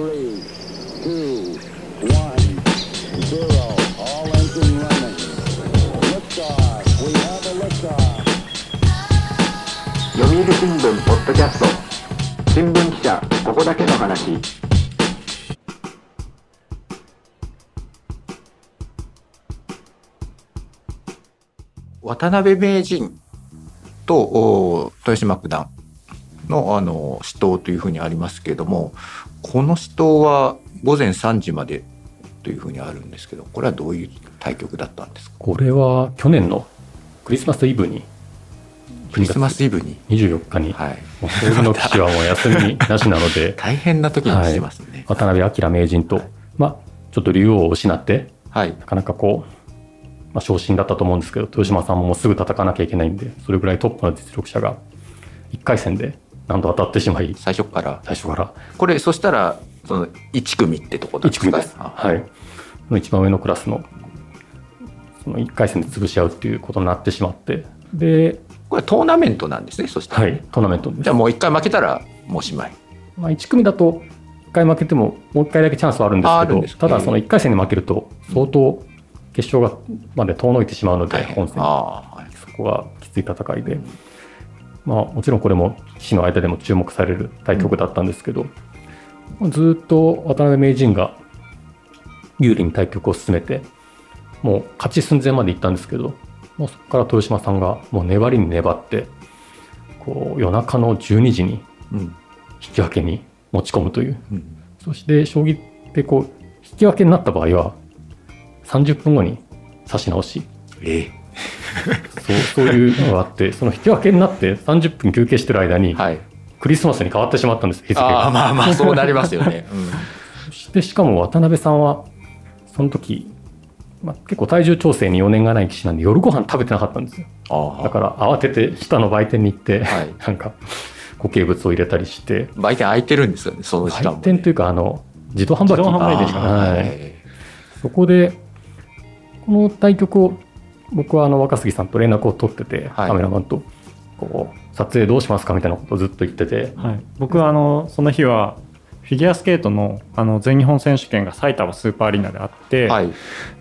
読売新聞ポッドキャスト新聞記者ここだけの話。渡辺名人と豊島九段。のあの死闘というふうにありますけれどもこの死闘は午前3時までというふうにあるんですけどこれはどういう対局だったんですか？これは去年のクリスマスイブにクリスマスイブに、24日に、はい、もう将棋の棋士はもう休みなしなので。大変な時にしてますね。渡辺明名人と、まあ、ちょっと竜王を失ってはい、なかなかこう、まあ、昇進だったと思うんですけど豊島さんももうすぐ戦わなきゃいけないんでそれぐらいトップの実力者が1回戦で何度当たってしまい最初から。最初から。これそしたらその1組ってとこなんです1か組です、あ。はい、一番上のクラスのその1回戦で潰し合うっていうことになってしまって。で、これトーナメントなんですねそしたら、はい、トーナメントです。じゃあもう1回負けたらもうおしまい。まあ、1組だと1回負けてももう1回だけチャンスはあるんですけどただその1回戦に負けると相当決勝がまで遠のいてしまうので、本戦。ああはい。そこがきつい戦いで、まあ、もちろんこれも棋士の間でも注目される対局だったんですけど、まあずっと渡辺名人が有利に対局を進めてもう勝ち寸前まで行ったんですけどもうそこから豊島さんがもう粘りに粘ってこう夜中の12時にうん。引き分けに持ち込むという。うん。そして将棋ってこう引き分けになった場合は30分後に指し直し。えそうそういうのがあってその引き分けになって30分休憩してる間にクリスマスに変わってしまったんです日付ああが。まあまあそうなりますよね、うん。そしてしかも渡辺さんはその時、まあ、結構体重調整に余念がない棋士なんで夜ご飯食べてなかったんですよ。だから慌てて下の売店に行って、はい。なんか固形物を入れたりして。売店開いてるんですよねその時間も、ね、売店というかあの自動販売機。自動販売機。ああはいはい。そこで、この対局を、僕はあの若杉さんと連絡を取ってて、はい。カメラマンと、こう、撮影どうしますかみたいなことをずっと言ってて、はい、僕はあのその日はフィギュアスケートのあの全日本選手権が埼玉スーパーアリーナであって、はい。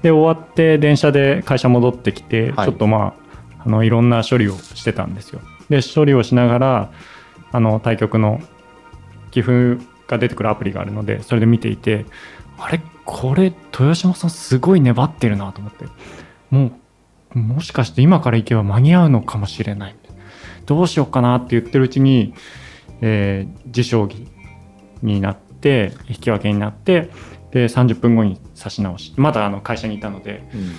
で終わって電車で会社戻ってきて、はい。ちょっとまああのいろんな処理をしてたんですよ。で処理をしながらあの対局の寄付が出てくるアプリがあるのでそれで見ていてあれ？これ豊島さんすごい粘ってるなと思って。もうもしかして今から行けば間に合うのかもしれない。どうしようかなって言ってるうちに、えー自将棋になって引き分けになってで30分後に指し直しまだあの会社にいたのでうん。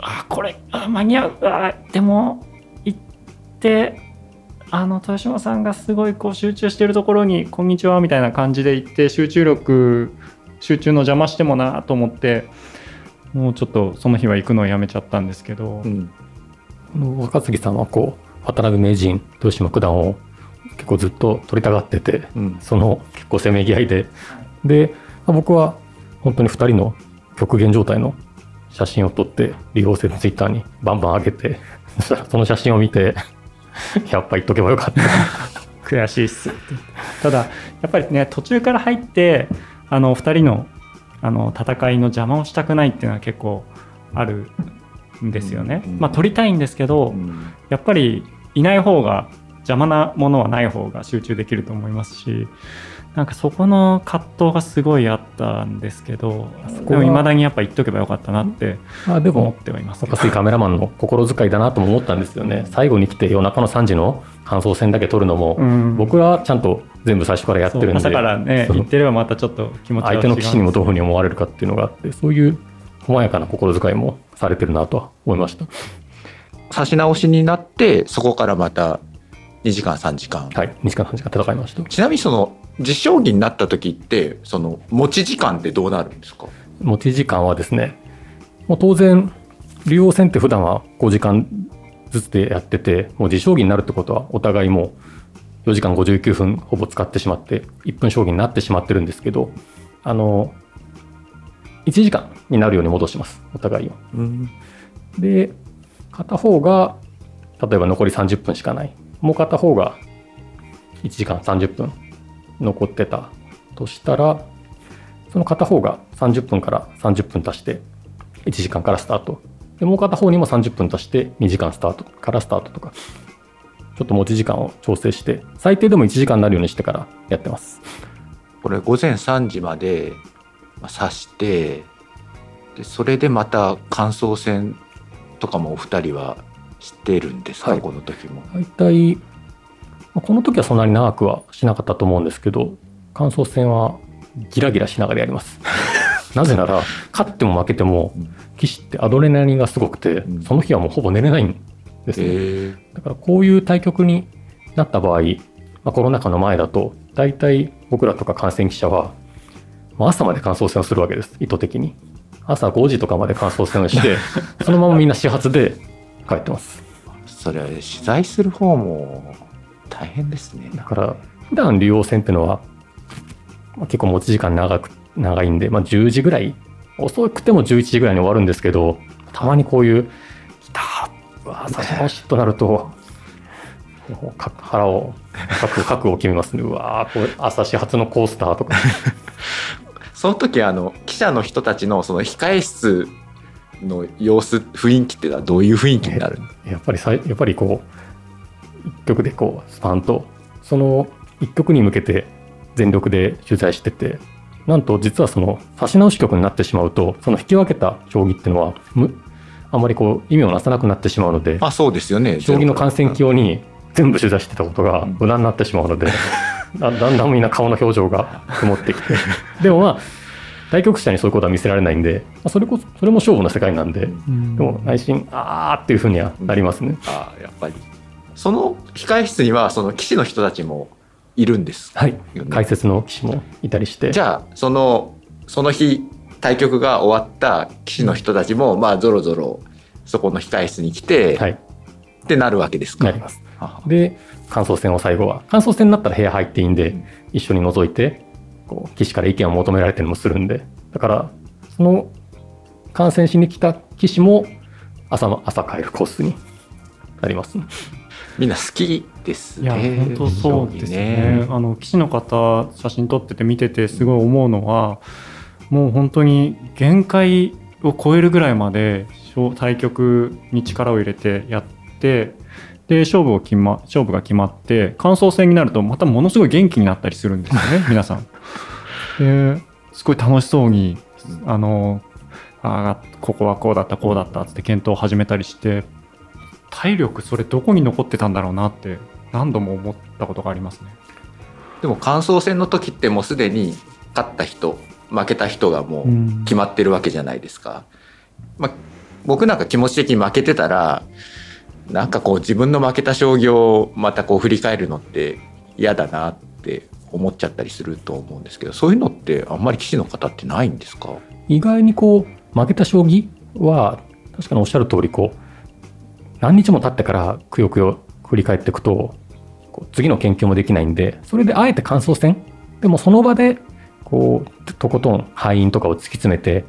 あこれあ間に合う。あでも行ってあの豊島さんがすごいこう集中してるところに「こんにちは」みたいな感じで行って集中力集中の邪魔してもなと思ってもうちょっとその日は行くのをやめちゃったんですけど、うん。若杉さんはこう、渡辺名人、豊島九段を結構ずっと取りたがってて、うん。その結構せめぎ合いで、で、まあ僕は本当に2人の極限状態の写真を撮って、利用性のツイッターにバンバン上げて、そしたらその写真を見て、やっぱ言っとけばよかった。悔しいっす。ただやっぱりね途中から入ってあの2人のあの戦いの邪魔をしたくないっていうのは結構あるんですよね、うんまあ取りたいんですけど、うん。やっぱりいない方が邪魔なものはない方が集中できると思いますしなんかそこの葛藤がすごいあったんですけどこはでもいまだにやっぱ言っとけばよかったなってまあでも思っ、てはいます。けど若杉カメラマンの 心遣いだなとも思ったんですよね。最後に来て夜中の3時の感想戦だけ撮るのも、うん。僕はちゃんと全部最初からやってるんで、朝からね言ってればまたちょっと気持ちは相手の棋士にもどういうふう違に思われるかっていうのがあって、そういう細やかな心遣いもされてるなとは思いました。指し直しになってそこからまた2時間3時間、はい、2時間3時間戦いました。ちなみにその実将棋になった時ってその持ち時間ってどうなるんですか？持ち時間はですね、もう当然、竜王戦って普段は5時間ずつでやってて、もう自将棋になるってことは、お互いもう4時間59分ほぼ使ってしまって、1分将棋になってしまってるんですけど、あの、1時間になるように戻します、お互いを。うんで、片方が、例えば残り30分しかない。もう片方が1時間30分残ってたとしたら、その片方が30分から30分足して1時間からスタート。でもう片方にも30分足して2時間スタートからスタートとかちょっと持ち時間を調整して最低でも1時間になるようにしてからやってます。これ午前3時まで刺してでそれでまた感想戦とかもお二人は知ってるんですか、はい。この時も。大体まあこの時はそんなに長くはしなかったと思うんですけど感想戦はギラギラしながらやります。なぜなら勝っても負けてもうん。棋士ってアドレナリンがすごくてうん。その日はもうほぼ寝れないんですね、えだからこういう対局になった場合、まあ、コロナ禍の前だと大体僕らとか観戦記者はまあ朝まで感想戦をするわけです。意図的に。朝5時とかまで感想戦をして そのままみんな始発で帰ってます。それは取材する方も大変ですね。だから普段竜王戦ってのは、まあ、結構持ち時間長く長いんで、まあ、10時ぐらい遅くても11時ぐらいに終わるんですけどたまにこういう「来たうわ朝のし」となると腹を覚悟覚悟を決めますね。うわーこれ朝始発のコースターとか。その時あの記者の人たちのその控え室の様子雰囲気っていうのはどういう雰囲気になるの？やっぱりさいやっぱりこう一曲でこうスパンとその一曲に向けて全力で取材しててなんと実はその指し直し曲になってしまうとその引き分けた将棋っていうのはむあまりこう意味をなさなくなってしまうのであそうですよね。将棋の観戦用に全部取材してたことが無駄になってしまうのでだ だんだんみんな顔の表情が曇ってきて。でもまあ対局者にそういうことは見せられないんで、まあそれこそそれも勝負の世界なんで、うん。でも内心あーっていうふうにはなりますね。あやっぱり。その控え室にはその棋士の人たちもいるんですはい。解説の棋士もいたりして。じゃあそのその日対局が終わった棋士の人たちもまあぞろぞろそこの控え室に来て、はい、ってなるわけですか。なります。あで感想戦を最後は。感想戦になったら部屋入っていいんで一緒に覗いてこう棋士から意見を求められたりもするんで。だからその観戦しに来た棋士も朝の朝帰るコースになりますね。みんな好きですいやね本当そうですね。あの棋士の方写真撮ってて見ててすごい思うのはもう本当に限界を超えるぐらいまで勝対局に力を入れてやってで勝負を決ま勝負が決まって感想戦になるとまたものすごい元気になったりするんですよね 皆さん。ですごい楽しそうにあのあーここはこうだったこうだったって検討を始めたりして体力それどこに残ってたんだろうなって何度も思ったことがありますね。でも感想戦の時ってもうすでに勝った人負けた人がもう決まってるわけじゃないですか。まあ、僕なんか気持ち的に負けてたらなんかこう自分の負けた将棋をまたこう振り返るのって嫌だなって思っちゃったりすると思うんですけどそういうのってあんまり棋士の方ってないんですか？意外にこう負けた将棋は確かにおっしゃる通りこう何日も経ってからくよくよ振り返っていくとこう次の研究もできないんでそれであえて感想戦でもその場でこうとことん敗因とかを突き詰めて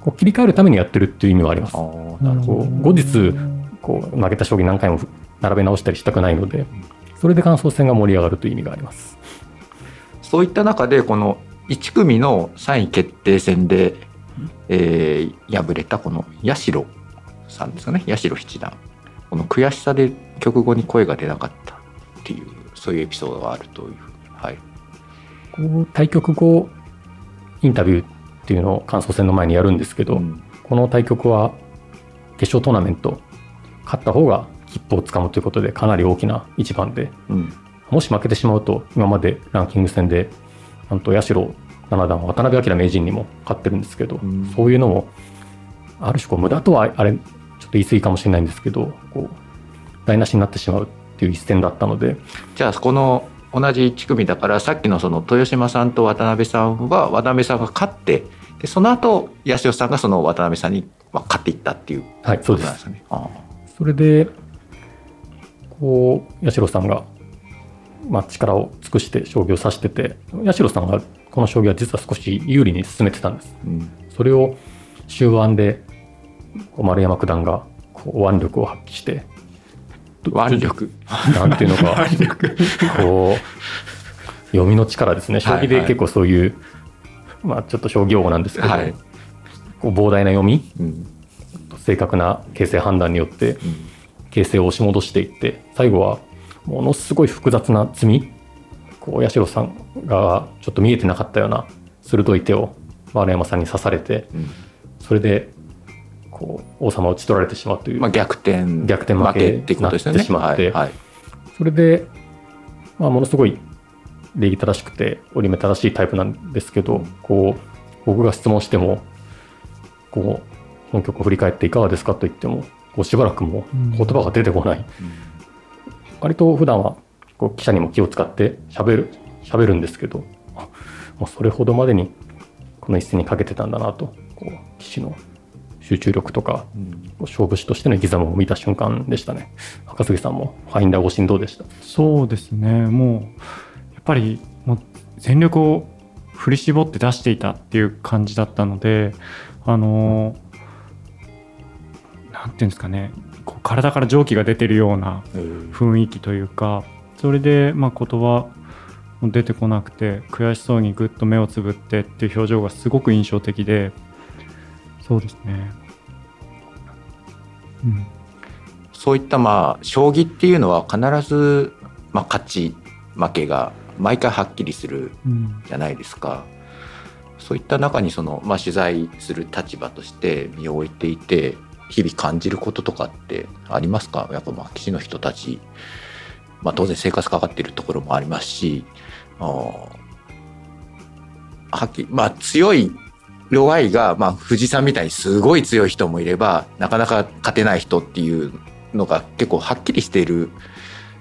こう切り替えるためにやってるっていう意味はあります。後日こう負けた将棋何回も並べ直したりしたくないのでそれで感想戦が盛り上がるという意味があります。そういった中でこの1組の3位決定戦で、えー敗れたこの八代さんですかね。八代七段。この悔しさで曲後に声が出なかったっていうそういうエピソードがあるというはい。こう対局後インタビューっていうのを感想戦の前にやるんですけど、うん。この対局は決勝トーナメント勝った方が切符をつかむということでかなり大きな一番で。うん。もし負けてしまうと今までランキング戦でなんと八代七段は渡辺明名人にも勝ってるんですけど、うん。そういうのもある種こう無駄とはあれちょっと言い過ぎかもしれないんですけどこう台無しになってしまうっていう一戦だったので。じゃあこの同じ1組だからさっきのその豊島さんと渡辺さんは渡辺さんが勝ってでその後八代さんがその渡辺さんにまあ勝っていったっていうはいそうです。ね。あそれでこう八代さんが、まあ、力を尽くして将棋を指してて八代さんがこの将棋は実は少し有利に進めてたんです。ーうん。それを終盤で丸山九段がこう腕力を発揮して腕力。なんていうのか こう読みの力ですね。将棋で結構そういうまあ、ちょっと商業語なんですけど、はい。こう膨大な読みうん正確な形勢判断によって形勢を押し戻していって最後はものすごい複雑な積みこう八代さんがちょっと見えてなかったような鋭い手を丸山さんに刺されてうん。それでこう王様を打ち取られてしまうという、まあ、逆転逆転負けってことしまってそれで、まあ、ものすごい礼儀正しくて折り目正しいタイプなんですけど、こう僕が質問してもこう本局を振り返っていかがですかと言ってもこうしばらくもう言葉が出てこない、割と普段はこう記者にも気を使って喋る喋るんですけどあもうそれほどまでにこの一戦にかけてたんだなとこう棋士の集中力とか、こう勝負師としての生き様を見た瞬間でしたね。赤杉さんもファインダーご神どうでした。そうですね。もうやっぱりもう全力を振り絞って出していたっていう感じだったのであのなんていうんですかねこう体から蒸気が出てるような雰囲気というかそれでまあ言葉も出てこなくて悔しそうにぐっと目をつぶってっていう表情がすごく印象的でそうですね。うん。そういったまあ将棋っていうのは必ず、まあ、勝ち負けが毎回はっきりするうん。じゃないですか。そういった中にその、まあ、取材する立場として身を置いていて日々感じることとかってありますか？やっぱまあ棋士の人たち、まあ、当然生活かかっているところもありますしあはっきりまあ強い弱いが、まあ、藤井さんみたいにすごい強い人もいればなかなか勝てない人っていうのが結構はっきりしている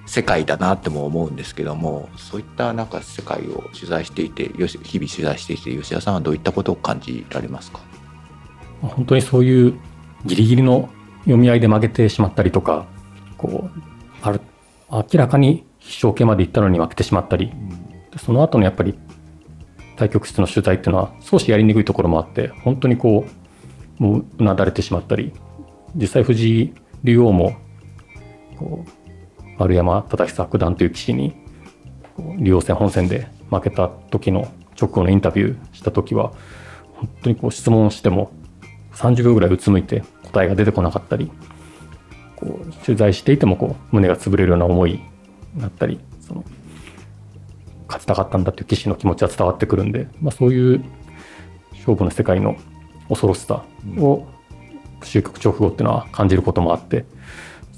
世界だなっても思うんですけどもそういったなんか世界を取材していて日々取材していて吉田さんはどういったことを感じられますか？本当にそういうギリギリの読み合いで負けてしまったりとかこうある明らかに必勝形まで行ったのに負けてしまったり、その後のやっぱり対局室の取材っていうのは少しやりにくいところもあって本当にこうもうなだれてしまったり。実際藤井竜王も丸山忠久九段という棋士に竜王戦本戦で負けた時の直後のインタビューした時は本当にこう質問しても30秒ぐらいうつむいて答えが出てこなかったりこう取材していてもこう胸が潰れるような思いになったりその勝ちたかったんだという棋士の気持ちは伝わってくるんで、まあ、そういう勝負の世界の恐ろしさを終局直後っていうのは感じることもあって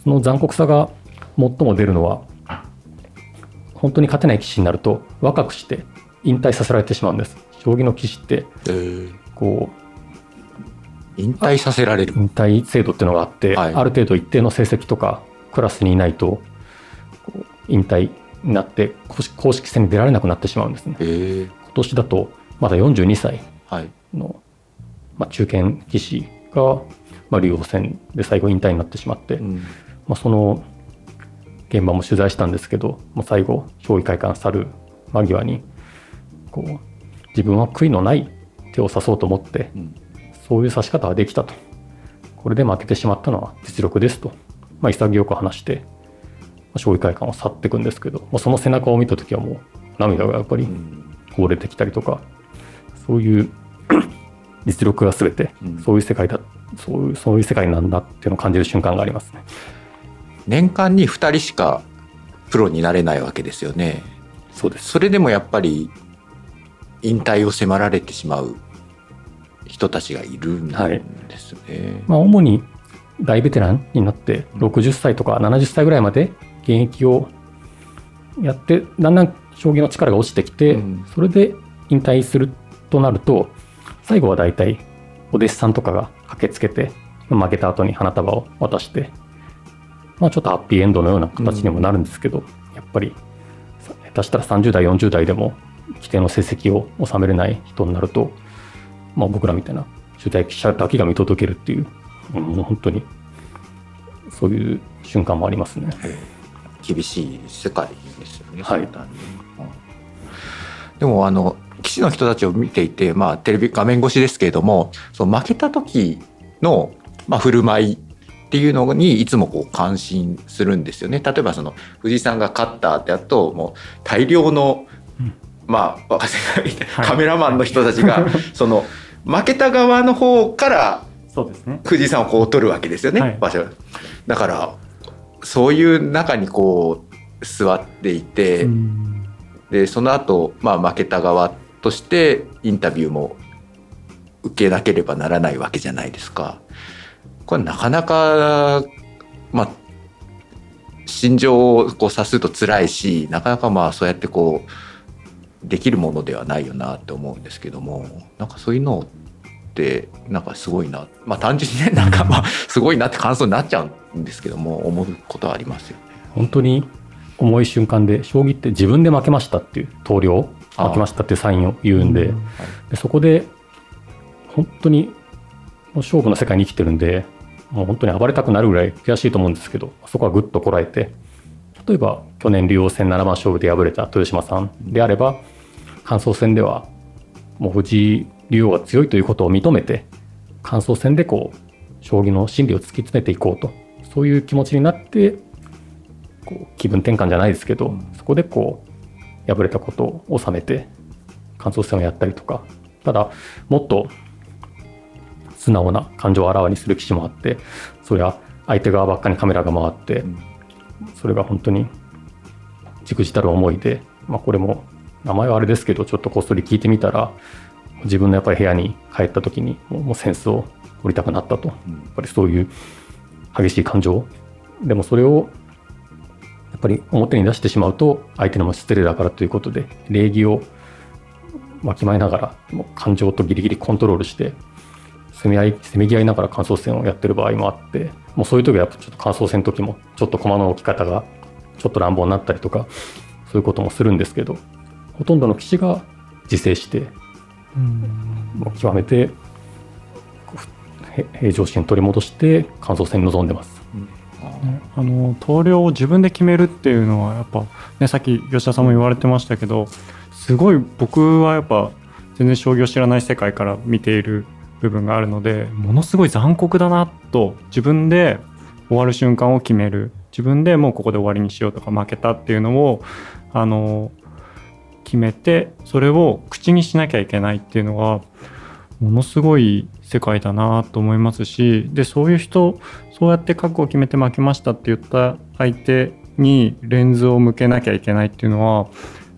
その残酷さが最も出るのは本当に勝てない棋士になると若くして引退させられてしまうんです。将棋の棋士ってこう引退させられる。引退制度っていうのがあって、はい。ある程度一定の成績とかクラスにいないと引退になって公式戦に出られなくなってしまうんですね。へえ。今年だとまだ42歳はい。の、まあ、中堅棋士が、まあ、竜王戦で最後引退になってしまって、うん。まあ、その現場も取材したんですけど、まあ、最後将棋会館去る間際にこう自分は悔いのない手を指そうと思って、うんそういう指し方はできたと。これで負けてしまったのは実力ですと、まあ、潔く話して、まあ将棋会館を去っていくんですけど、まあ、その背中を見た時はもう涙がやっぱりうん。こぼれてきたりとかそういう 実力が全てうん。そういう世界だ、そういうそういう世界なんだっていうのを感じる瞬間がありますね。年間に2人しかプロになれないわけですよね。そうです。それでもやっぱり引退を迫られてしまう人たちがいるんですね、まあ、主に大ベテランになって60歳とか70歳ぐらいまで現役をやってだんだん将棋の力が落ちてきて、うん。それで引退するとなると最後は大体お弟子さんとかが駆けつけて負けた後に花束を渡して、まあ、ちょっとハッピーエンドのような形にもなるんですけど、やっぱりさ下手したら30代40代でも規定の成績を収めれない人になると、まあ、僕らみたいな取材記者だけが見届けるっていう、うんもう本当にそういう瞬間もありますね。厳しい世界ですよね、はい。でもあの棋士の人たちを見ていて、まあ、テレビ画面越しですけれどもその負けた時の、まあ、振る舞いっていうのにいつもこう感心するんですよね。例えばその藤井さんが勝ったってやともう大量のまあ若瀬がはい。カメラマンの人たちが、その負けた側の方からそうですね。藤井さんをこう撮るわけですよね、はい。場所。だからそういう中にこう座っていて、うん。でその後、まあ負けた側としてインタビューも受けなければならないわけじゃないですか。これなかなかまあ心情をこう察すると辛いしなかなかまあそうやってこうできるものではないよなって思うんですけどもなんかそういうのってなんかすごいなまあ単純にねなんかまあすごいなって感想になっちゃうんですけども思うことはありますよね。本当に？重い瞬間で将棋って自分で負けましたっていう投了？負けましたっていうサインを言うんで。でそこで本当にもう勝負の世界に生きてるんでもう本当に暴れたくなるぐらい悔しいと思うんですけどそこはぐっとこらえて例えば去年竜王戦7番勝負で敗れた豊島さんであれば感想戦ではもう藤井竜王が強いということを認めて感想戦でこう将棋の心理を突き詰めていこうとそういう気持ちになってこう気分転換じゃないですけど、そこでこう敗れたことを収めて感想戦をやったりとかただもっと素直な感情をあらわにする棋士もあってそれは相手側ばっかにカメラが回って、んそれが本当にじくじたる思いで、まあ、これも名前はあれですけどちょっとこっそり聞いてみたら自分のやっぱり部屋に帰った時にもうもうセンスを掘りたくなったと。やっぱりそういう激しい感情。でもそれをやっぱり表に出してしまうと相手にも失礼だからということで礼儀をわきまえながらも感情とギリギリコントロールして攻め合いせめぎ合いながら感想戦をやってる場合もあってもうそういう時はやっぱちょっと感想戦の時もちょっと駒の置き方がちょっと乱暴になったりとかそういうこともするんですけどほとんどの棋士が自制してもう極めて平常心取り戻して感想戦に臨んでます。あの投了を自分で決めるっていうのはやっぱ、ね、さっき吉田さんも言われてましたけどすごい僕はやっぱ全然将棋を知らない世界から見ている部分があるのでものすごい残酷だなと自分で終わる瞬間を決める。自分でもうここで終わりにしようとか負けたっていうのをあの決めてそれを口にしなきゃいけないっていうのはものすごい世界だなと思いますしでそういう人そうやって覚悟を決めて負けましたって言った相手にレンズを向けなきゃいけないっていうのは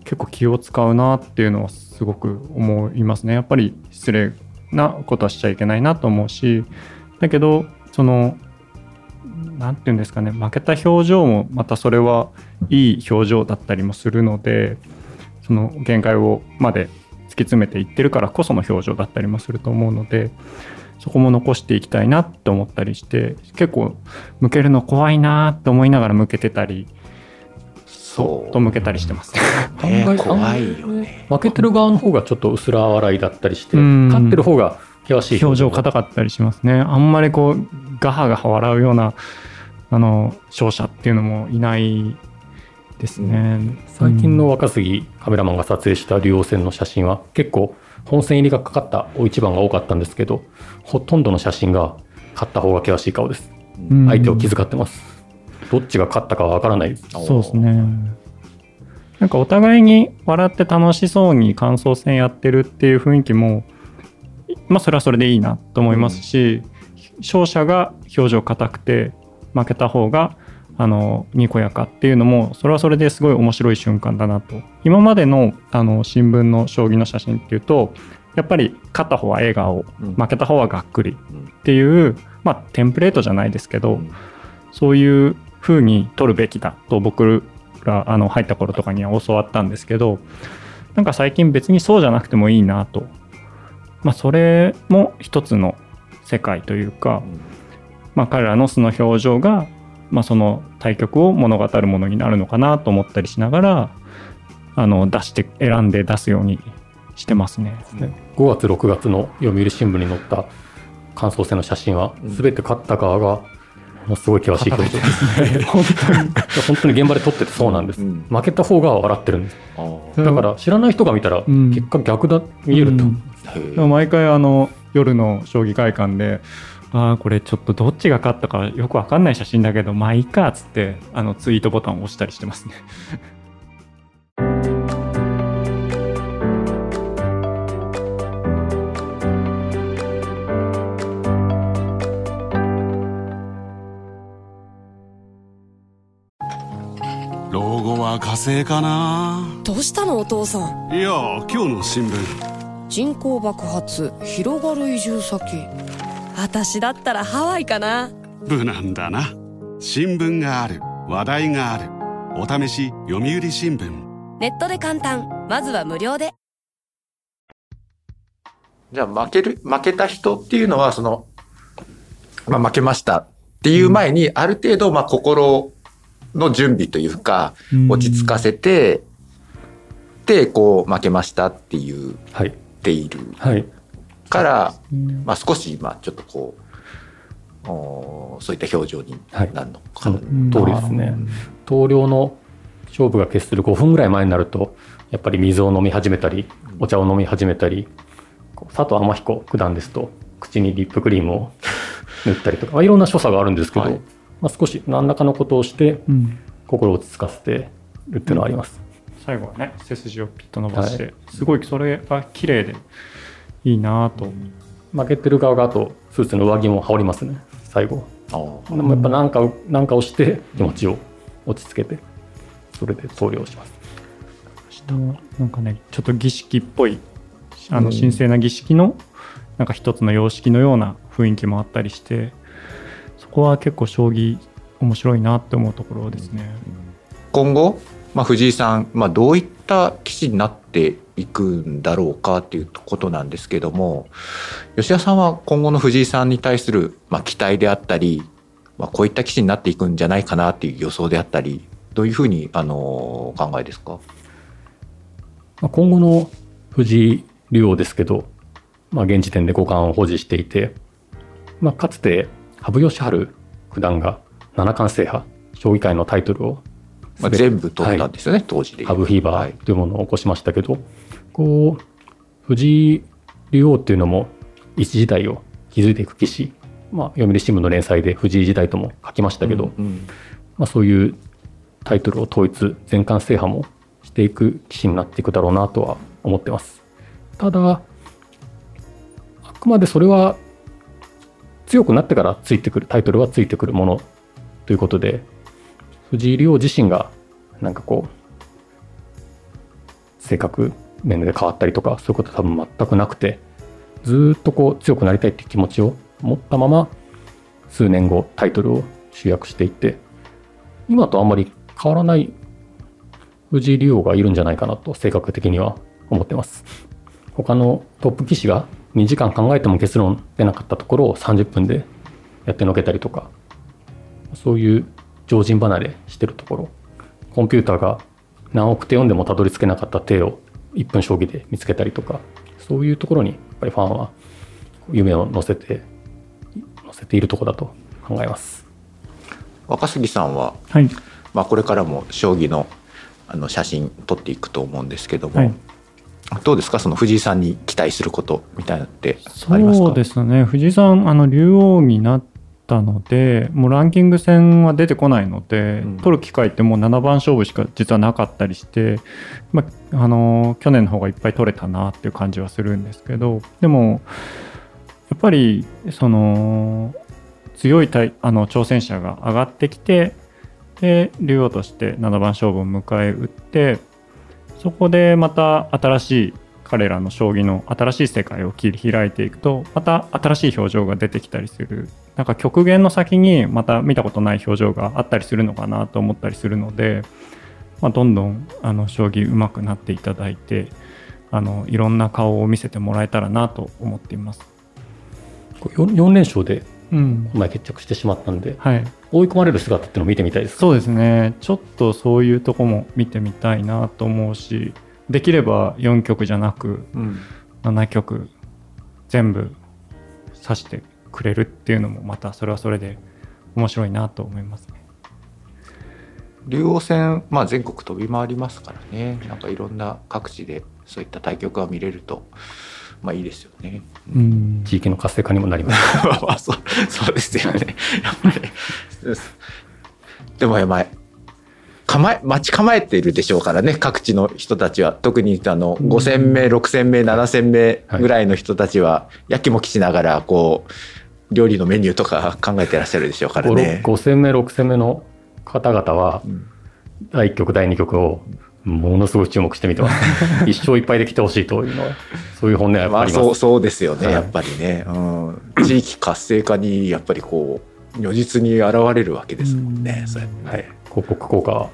結構気を使うなっていうのはすごく思いますね。やっぱり失礼なことはしちゃいけないなと思うしだけどその何て言うんですかね負けた表情もまたそれはいい表情だったりもするのでその限界をまで突き詰めていってるからこその表情だったりもすると思うのでそこも残していきたいなって思ったりして結構向けるの怖いなって思いながら向けてたりそと向けたりしてます。ね怖いよね。負けてる側の方がちょっと薄ら笑いだったりして、うん勝ってる方が険しい表情硬かったりしますね。あんまりこうガハガハ笑うようなあの勝者っていうのもいないですね。最近の若杉カメラマンが撮影した竜王戦の写真は結構本戦入りがかかった大一番が多かったんですけどほとんどの写真が勝った方が険しい顔ですうん相手を気遣ってますどっちが勝ったかは分からない。そうですね。なんかお互いに笑って楽しそうに感想戦やってるっていう雰囲気も、まあそれはそれでいいなと思いますし、勝者が表情硬くて負けた方があのにこやかっていうのもそれはそれですごい面白い瞬間だなと。今までのあの新聞の将棋の写真っていうとやっぱり勝った方は笑顔うん。負けた方はがっくりうんっていう、まあテンプレートじゃないですけど、うん。そういう風に取るべきだと僕らあの入った頃とかには教わったんですけどなんか最近別にそうじゃなくてもいいなと。まあそれも一つの世界というか、まあ、彼らの素の表情が、まあ、その対局を物語るものになるのかなと思ったりしながらあの出して選んで出すようにしてますね。5月6月の読売新聞に載った感想戦の写真は全て勝った側がものすごい険しい表情です 本当に本当に現場で撮っててそうなんです、うん。負けた方が笑ってるんです。だから知らない人が見たらうん。結果逆だ見えると、うん。毎回あの夜の将棋会館でああこれちょっとどっちが勝ったかよくわかんない写真だけどまあいいかっつってあのツイートボタンを押したりしてますね。火星かな。どうしたのお父さん？いや今日の新聞。人口爆発広がる移住先。私だったらハワイかな。無難だな。新聞がある。話題がある。お試し読売新聞。ネットで簡単。まずは無料で。じゃあ負ける、負けた人っていうのは、その、まあ負けましたっていう前に、ある程度、まあ心の準備というか、落ち着かせて、で、こう、負けましたっていう、はい。っているはい。から、まあ少し、まあちょっとこう、おーそういった表情にはいなるのかそな。の通りですね。投了の勝負が決する5分ぐらい前になると、やっぱり水を飲み始めたり、お茶を飲み始めたり、佐藤天彦九段ですと、口にリップクリームを塗ったりとか、まあいろんな所作があるんですけど、はいまあ、少し何らかのことをして、うん心を落ち着かせてるっていうのはあります。最後はね背筋をピッと伸ばして、すごいそれが綺麗でいいなぁと、負けてる側があと、スーツの上着も羽織りますね、最後。でもやっぱなんかを、なんかをして気持ちを落ち着けて、それで投了します。なんかねちょっと儀式っぽいあうんの神聖な儀式のなんか一つの様式のような雰囲気もあったりしてそこは結構将棋面白いなって思うところですね。今後、まあ、藤井さん、まあ、どういった棋士になっていくんだろうかっていうことなんですけども吉田さんは今後の藤井さんに対する、まあ、期待であったり、まあ、こういった棋士になっていくんじゃないかなっていう予想であったりどういうふうにあのお考えですか？まあ、今後の藤井竜王ですけど、まあ、現時点で五冠を保持していて、まあ、かつて羽生善治九段が七冠制覇将棋界のタイトルをまあ、全部取ったんですよね、当時で。ハブフィーバはい。ーというものを起こしましたけど、こう藤井竜王っていうのも一時代を築いていく棋士、まあ、読売新聞の連載で藤井時代とも書きましたけど、うん。まあ、そういうタイトルを統一全冠制覇もしていく棋士になっていくだろうなとは思ってます。ただあくまでそれは強くなってからついてくるタイトルはついてくるものということで藤井竜王自身がなんかこう性格面で変わったりとかそういうことは多分全くなくてずっとこう強くなりたいっていう気持ちを持ったまま数年後タイトルを集約していって今とあんまり変わらない藤井竜王がいるんじゃないかなと性格的には思ってます。他のトップ棋士が2時間考えても結論出なかったところを30分でやってのけたりとかそういう常人離れしてるところ。コンピューターが何億手読んでもたどり着けなかった手を1分将棋で見つけたりとかそういうところにやっぱりファンは夢を乗せて乗せているところだと考えます。若杉さんは、はい、まあ、これからも将棋のあの写真撮っていくと思うんですけども、はいどうですか？その藤井さんに期待することみたいなのってありますか？そうですね。藤井さんあの竜王になったのでもうランキング戦は出てこないので、うん。取る機会ってもう7番勝負しか実はなかったりして、まあ、あの去年の方がいっぱい取れたなっていう感じはするんですけどでもやっぱりその強い対あの挑戦者が上がってきてで竜王として7番勝負を迎え撃ってそこでまた新しい彼らの将棋の新しい世界を切り開いていくとまた新しい表情が出てきたりする。なんか極限の先にまた見たことない表情があったりするのかなと思ったりするので、まあ、どんどんあの将棋上手くなっていただいてあのいろんな顔を見せてもらえたらなと思っています。4, 4連勝でうん。前決着してしまったんではい、追い込まれる姿っていうのを見てみたいですそうですね。ちょっとそういうとこも見てみたいなと思うしできれば4局じゃなくうん。7曲全部指してくれるっていうのもまたそれはそれで面白いなと思いますね。竜王戦、まあ、全国飛び回りますからね。なんかいろんな各地でそういった対局が見れるとまあいいですよね。うん地域の活性化にもなります まあそうそうですよね。やっぱり。でもやばい。構え、待ち構えているでしょうからね、各地の人たちは。特にあの、5戦目、6戦目、7戦目ぐらいの人たちは、やきもきしながら、こう、料理のメニューとか考えてらっしゃるでしょうからね。5戦目6戦目の方々はうん第1局、第2局をものすごい注目して見てます。一勝一敗で来てほしいというのは、そういう本音はやっぱまああります。そうそうですよね、はいやっぱりね、うん、地域活性化にやっぱりこう如実に現れるわけですもんね、それはい、広告効果は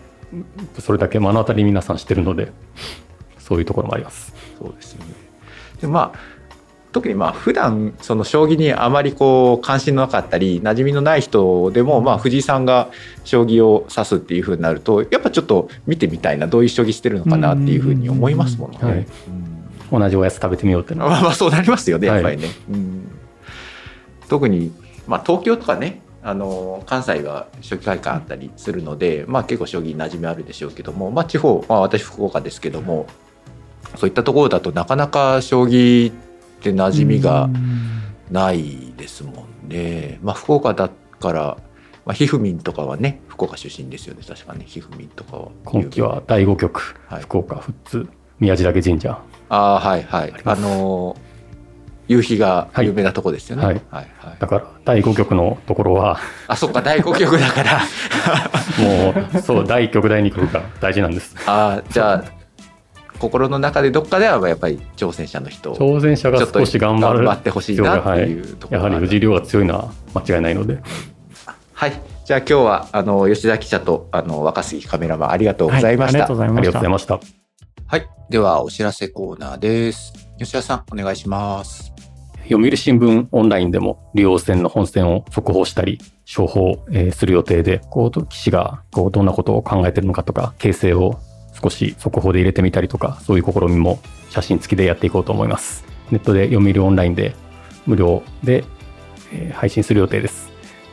それだけ目の当たりに皆さんしてるので、そういうところもあります。そうですよね。でまあ特にまあ普段その将棋にあまりこう関心のなかったり馴染みのない人でもまあ藤井さんが将棋を指すっていうふうになるとやっぱちょっと見てみたいなどういう将棋してるのかなっていうふうに思いますもんね。はいうん同じおやつ食べてみようっていうのは。まあまあそうなりますよねはいやっぱりね。うん特にまあ東京とかねあの関西は将棋会館あったりするので、まあ、結構将棋に馴染みあるでしょうけども、まあ、地方、まあ、私福岡ですけどもそういったところだとなかなか将棋って馴染みがないですもんね。まあ、福岡だから、まあ、ひふみんとかはね福岡出身ですよね確かねひふみんとかは。今期は第5局、はい福岡富津宮地岳神社。ああはいはいあの夕日が有名なとこですよね。はいはいはいだから第5局のところは、あそっか第5局だから もう、そう、第1局、第2局が大事なんです。ああじゃあ心の中でどっかではやっぱり挑戦者の人挑戦者が少し頑張頑張ってほしいなっていうところがあるやはり藤井亮が強いのは間違いないので、はいじゃあ今日はあの吉田記者とあの若杉カメラマンありがとうございました、はいありがとうございました。はい。では、お知らせコーナーです。吉田さん、お願いします。読売新聞オンラインでも、竜王戦の本戦を速報したり、処方、えーする予定で、こう、棋士が、こう、どんなことを考えてるのかとか、形成を少し速報で入れてみたりとか、そういう試みも写真付きでやっていこうと思います。ネットで読売オンラインで、無料で、え配信する予定です。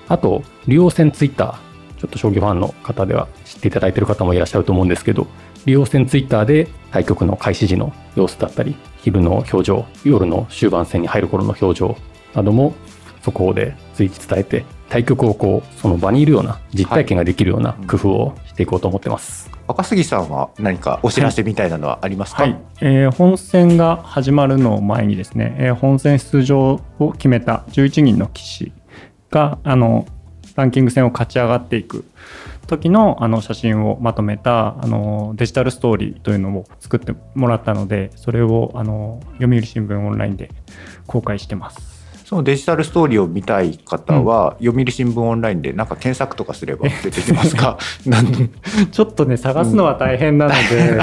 あと、竜王戦ツイッター、ちょっと将棋ファンの方では知っていただいている方もいらっしゃると思うんですけど、竜王戦ツイッターで対局の開始時の様子だったり、昼の表情、夜の終盤戦に入る頃の表情なども速報で随時伝えて、対局をこう、その場にいるような、実体験ができるような工夫をしていこうと思ってます。若杉さんは何かお知らせみたいなのはありますか、はい、えー本戦が始まるのを前にですね、えー本戦出場を決めた11人の棋士があのランキング戦を勝ち上がっていく時のあの写真をまとめたあのデジタルストーリーというのを作ってもらったのでそれをあの読売新聞オンラインで公開してます。そのデジタルストーリーを見たい方は、読売新聞オンラインでなんか検索とかすれば出てきますか？ちょっとね探すのは大変なので、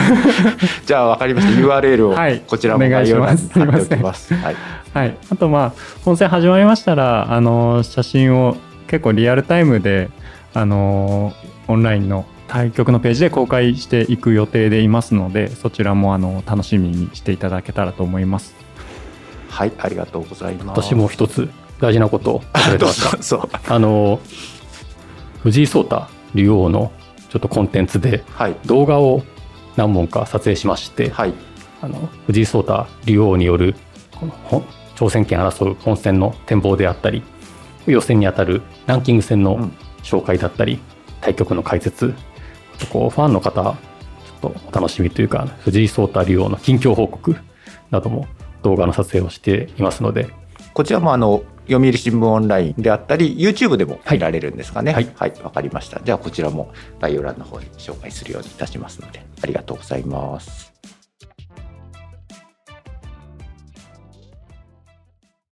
じゃあ分かりました。URL をはい。こちらも概要欄に貼っておきます。はい、はい、あとまあ本戦始まりましたらあの写真を結構リアルタイムであのオンラインの対局のページで公開していく予定でいますのでそちらもあの楽しみにしていただけたらと思います。はい、ありがとうございます。私も一つ大事なことを忘れてました ぞ。。そう。あの、藤井聡太竜王のちょっとコンテンツではい。動画を何本か撮影しまして、はい。あの藤井聡太竜王によるこの本挑戦権争う本戦の展望であったり予選にあたるランキング戦のうん紹介だったり、対局の解説こうファンの方ちょっとお楽しみというか藤井聡太竜王の近況報告なども動画の撮影をしていますので。こちらもあの読売新聞オンラインであったり YouTube でも見られるんですかね。はい。はい。わ、かりました。じゃあこちらも概要欄の方に紹介するようにいたしますのでありがとうございます